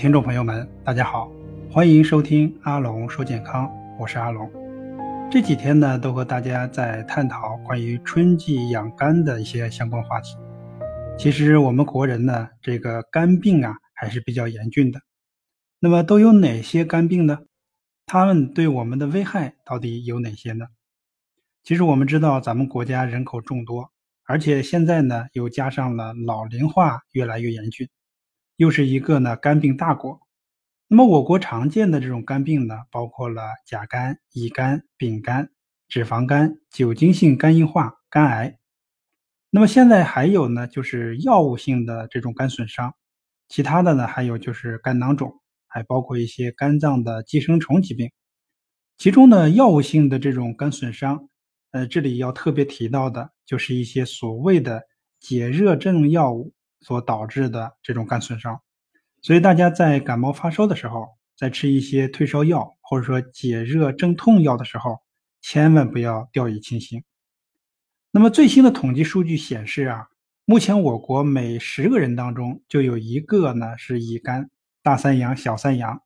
听众朋友们，大家好，欢迎收听阿龙说健康，我是阿龙。这几天呢，都和大家在探讨关于春季养肝的一些相关话题。其实我们国人呢，这个肝病啊还是比较严峻的。那么都有哪些肝病呢？它们对我们的危害到底有哪些呢？其实我们知道，咱们国家人口众多，而且现在呢又加上了老龄化越来越严峻，又是一个呢肝病大国。那么我国常见的这种肝病呢，包括了甲肝、乙肝、丙肝、脂肪肝、酒精性肝硬化、肝癌。那么现在还有呢，就是药物性的这种肝损伤，其他的呢还有就是肝囊肿，还包括一些肝脏的寄生虫疾病。其中呢，药物性的这种肝损伤，呃，这里要特别提到的就是一些所谓的解热症药物所导致的这种肝损伤。所以大家在感冒发烧的时候，在吃一些退烧药或者说解热镇痛药的时候，千万不要掉以轻心。那么最新的统计数据显示啊，目前我国每十个人当中就有一个呢是乙肝、大三阳、小三阳，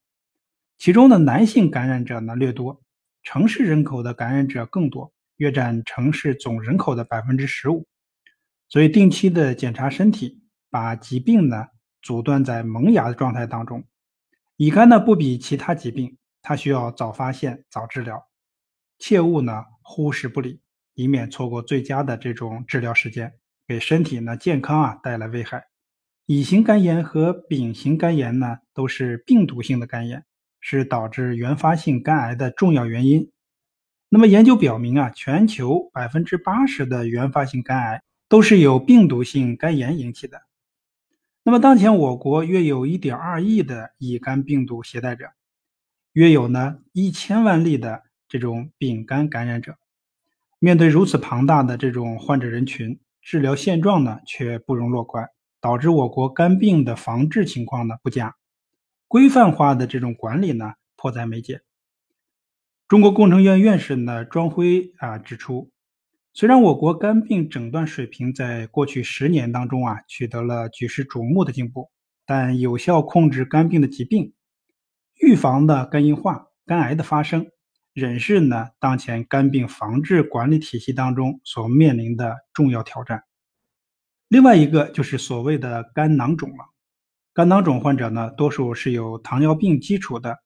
其中的男性感染者呢略多，城市人口的感染者更多，约占城市总人口的百分之十五。所以定期的检查身体，把疾病呢。阻断在萌芽的状态当中，乙肝呢不比其他疾病，它需要早发现早治疗，切勿呢忽视不理，以免错过最佳的这种治疗时间，给身体呢健康啊带来危害。乙型肝炎和丙型肝炎呢都是病毒性的肝炎，是导致原发性肝癌的重要原因。那么研究表明啊，全球百分之八十的原发性肝癌都是由病毒性肝炎引起的。那么，当前我国约有1.2亿的乙肝病毒携带者，约有呢一千万例的这种丙肝感染者。面对如此庞大的这种患者人群，治疗现状呢却不容乐观，导致我国肝病的防治情况呢不佳，规范化的这种管理呢迫在眉睫。中国工程院院士呢庄辉啊指出。虽然我国肝病诊断水平在过去十年当中啊取得了举世瞩目的进步，但有效控制肝病的疾病、预防的肝硬化、肝癌的发生，仍是呢当前肝病防治管理体系当中所面临的重要挑战。另外一个就是所谓的肝囊肿了，肝囊肿患者呢多数是有糖尿病基础的，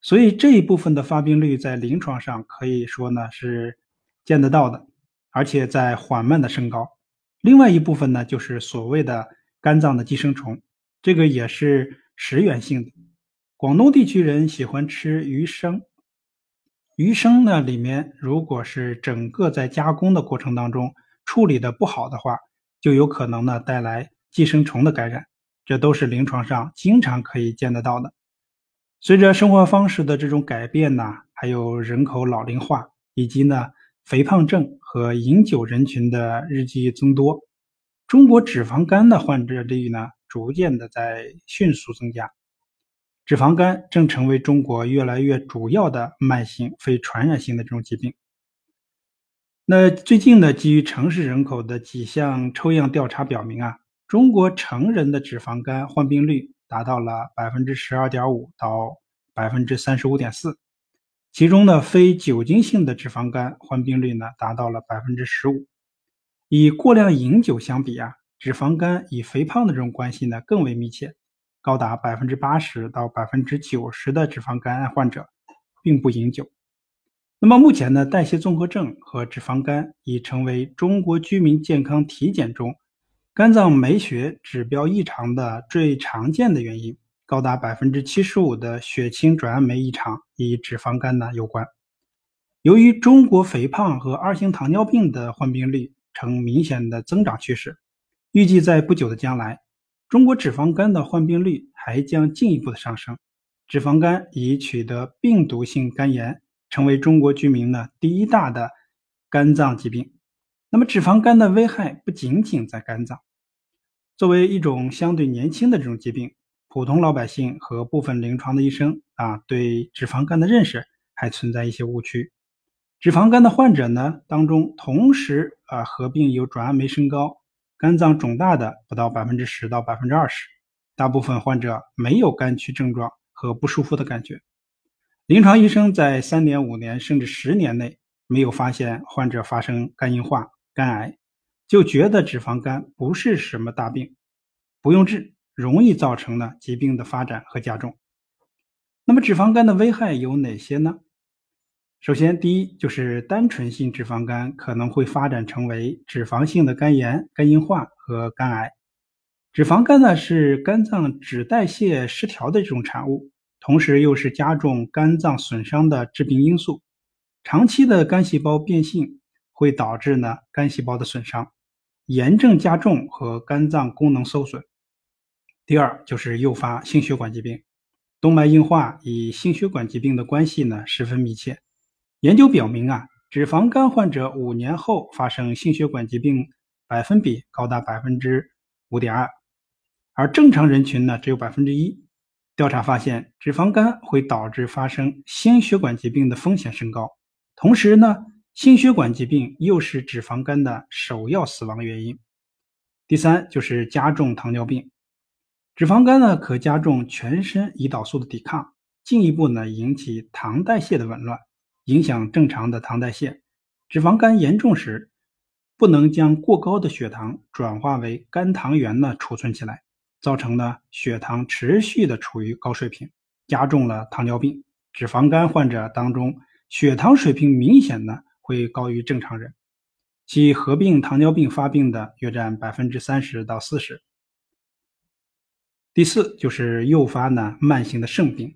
所以这一部分的发病率在临床上可以说呢是见得到的。而且在缓慢的升高。另外一部分呢，就是所谓的肝脏的寄生虫，这个也是食源性的。广东地区人喜欢吃鱼生，鱼生呢里面如果是整个在加工的过程当中处理的不好的话，就有可能呢带来寄生虫的感染，这都是临床上经常可以见得到的。随着生活方式的这种改变呢，还有人口老龄化，以及呢。肥胖症和饮酒人群的日益增多，中国脂肪肝的患者率呢逐渐的在迅速增加，脂肪肝正成为中国越来越主要的慢性非传染性的这种疾病。那最近呢，基于城市人口的几项抽样调查表明啊，中国成人的脂肪肝患病率达到了百分之十二点五到百分之三十五点四。其中呢，非酒精性的脂肪肝患病率呢达到了百分之十五。以过量饮酒相比啊，脂肪肝与肥胖的这种关系呢更为密切，高达百分之八十到百分之九十的脂肪肝患者并不饮酒。那么目前呢，代谢综合症和脂肪肝已成为中国居民健康体检中肝脏酶学指标异常的最常见的原因。高达百分之七十五的血清转氨酶异常与脂肪肝呢有关。由于中国肥胖和二型糖尿病的患病率呈明显的增长趋势，预计在不久的将来，中国脂肪肝的患病率还将进一步的上升。脂肪肝已取得病毒性肝炎，成为中国居民呢第一大的肝脏疾病。那么，脂肪肝的危害不仅仅在肝脏，作为一种相对年轻的这种疾病。普通老百姓和部分临床的医生啊，对脂肪肝的认识还存在一些误区。脂肪肝的患者呢，当中同时啊合并有转氨酶升高、肝脏肿大的不到百分之十到百分之二十。大部分患者没有肝区症状和不舒服的感觉。临床医生在三年、五年甚至十年内没有发现患者发生肝硬化、肝癌，就觉得脂肪肝不是什么大病，不用治，容易造成呢疾病的发展和加重。那么脂肪肝的危害有哪些呢？首先，第一就是单纯性脂肪肝可能会发展成为脂肪性的肝炎、肝硬化和肝癌。脂肪肝呢是肝脏脂代谢失调的这种产物。同时又是加重肝脏损伤的致病因素，长期的肝细胞变性会导致呢肝细胞的损伤、炎症加重和肝脏功能受损。第二就是诱发心血管疾病，动脉硬化与心血管疾病的关系呢十分密切。研究表明啊，脂肪肝患者五年后发生心血管疾病百分比高达百分之五点二，而正常人群呢只有百分之一。调查发现，脂肪肝会导致发生心血管疾病的风险升高。同时呢，心血管疾病又是脂肪肝的首要死亡原因。第三就是加重糖尿病，脂肪肝呢可加重全身胰岛素的抵抗，进一步呢引起糖代谢的紊乱，影响正常的糖代谢。脂肪肝严重时，不能将过高的血糖转化为肝糖原呢储存起来。造成呢血糖持续的处于高水平，加重了糖尿病。脂肪肝患者当中，血糖水平明显呢会高于正常人，其合并糖尿病发病的约占百分之三十到四十。第四就是诱发呢慢性的肾病。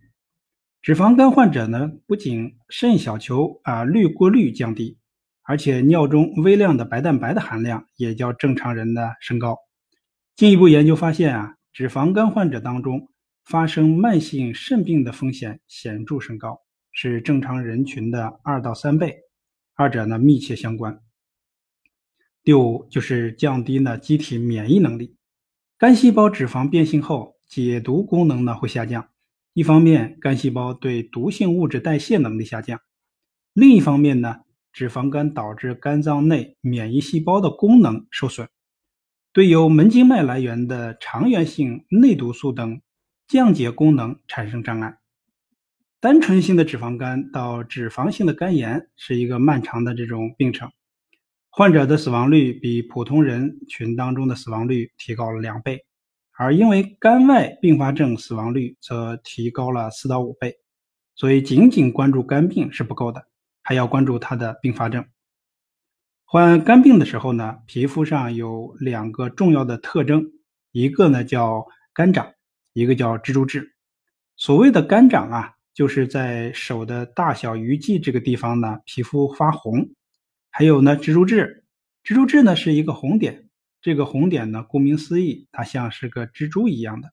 脂肪肝患者呢不仅肾小球啊滤过率降低，而且尿中微量的白蛋白的含量也较正常人的升高。进一步研究发现啊。脂肪肝患者当中发生慢性肾病的风险显著升高，是正常人群的二到三倍，二者呢密切相关。第五就是降低呢机体免疫能力，肝细胞脂肪变性后，解毒功能呢会下降。一方面，肝细胞对毒性物质代谢能力下降；另一方面呢，脂肪肝导致肝脏内免疫细胞的功能受损。对由门静脉来源的肠源性内毒素等降解功能产生障碍。单纯性的脂肪肝到脂肪性的肝炎是一个漫长的这种病程，患者的死亡率比普通人群当中的死亡率提高了两倍，而因为肝外并发症死亡率则提高了四到五倍。所以，仅仅关注肝病是不够的，还要关注它的并发症。患肝病的时候呢，皮肤上有两个重要的特征，一个呢叫肝掌，一个叫蜘蛛痣。所谓的肝掌啊，就是在手的大小鱼际这个地方呢，皮肤发红。还有呢，蜘蛛痣，蜘蛛痣呢是一个红点，这个红点呢，顾名思义，它像是个蜘蛛一样的。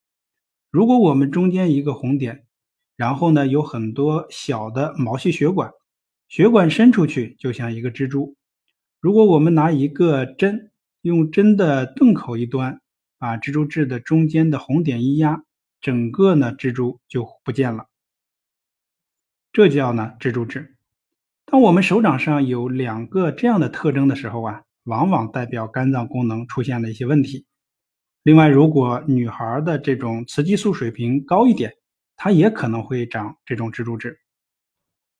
如果我们中间一个红点，然后呢有很多小的毛细血管，血管伸出去就像一个蜘蛛。如果我们拿一个针，用针的钝口一端，把蜘蛛痣的中间的红点一压，整个呢蜘蛛就不见了。这叫呢蜘蛛痣。当我们手掌上有两个这样的特征的时候啊，往往代表肝脏功能出现了一些问题。另外，如果女孩的这种雌激素水平高一点，她也可能会长这种蜘蛛痣。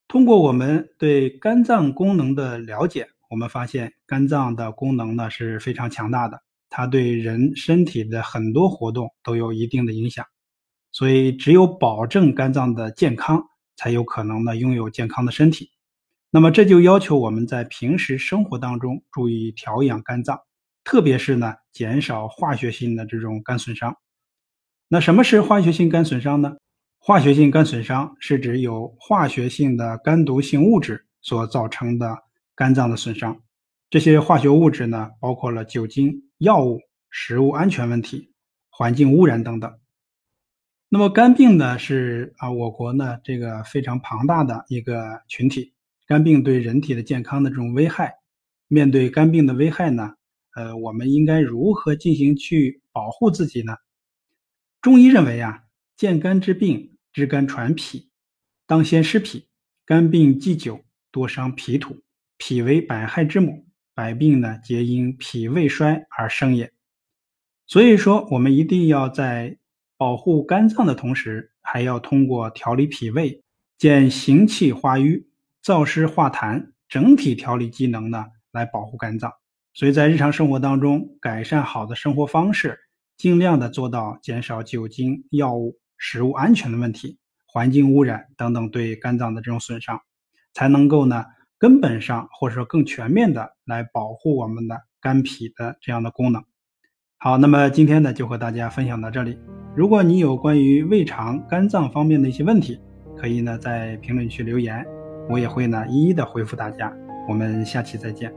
通过我们对肝脏功能的了解。我们发现肝脏的功能呢是非常强大的，它对人身体的很多活动都有一定的影响，所以只有保证肝脏的健康，才有可能呢拥有健康的身体。那么这就要求我们在平时生活当中注意调养肝脏，特别是呢减少化学性的这种肝损伤。那什么是化学性肝损伤呢？化学性肝损伤是指有化学性的肝毒性物质所造成的。肝脏的损伤，这些化学物质呢，包括了酒精、药物、食物安全问题、环境污染等等。那么肝病呢，是啊，我国呢这个非常庞大的一个群体。肝病对人体的健康的这种危害，面对肝病的危害呢，呃，我们应该如何进行去保护自己呢？中医认为啊，见肝之病，知肝传脾，当先湿脾。肝病既久，多伤脾土。脾为百害之母，百病呢皆因脾胃衰而生也。所以说，我们一定要在保护肝脏的同时，还要通过调理脾胃、减行气化瘀、燥湿化痰，整体调理机能呢，来保护肝脏。所以在日常生活当中，改善好的生活方式，尽量的做到减少酒精、药物、食物安全的问题、环境污染等等对肝脏的这种损伤，才能够呢根本上或者说更全面的来保护我们的肝脾的这样的功能。好，那么今天呢就和大家分享到这里。如果你有关于胃肠、肝脏方面的一些问题，可以呢在评论区留言，我也会呢一一的回复大家。我们下期再见。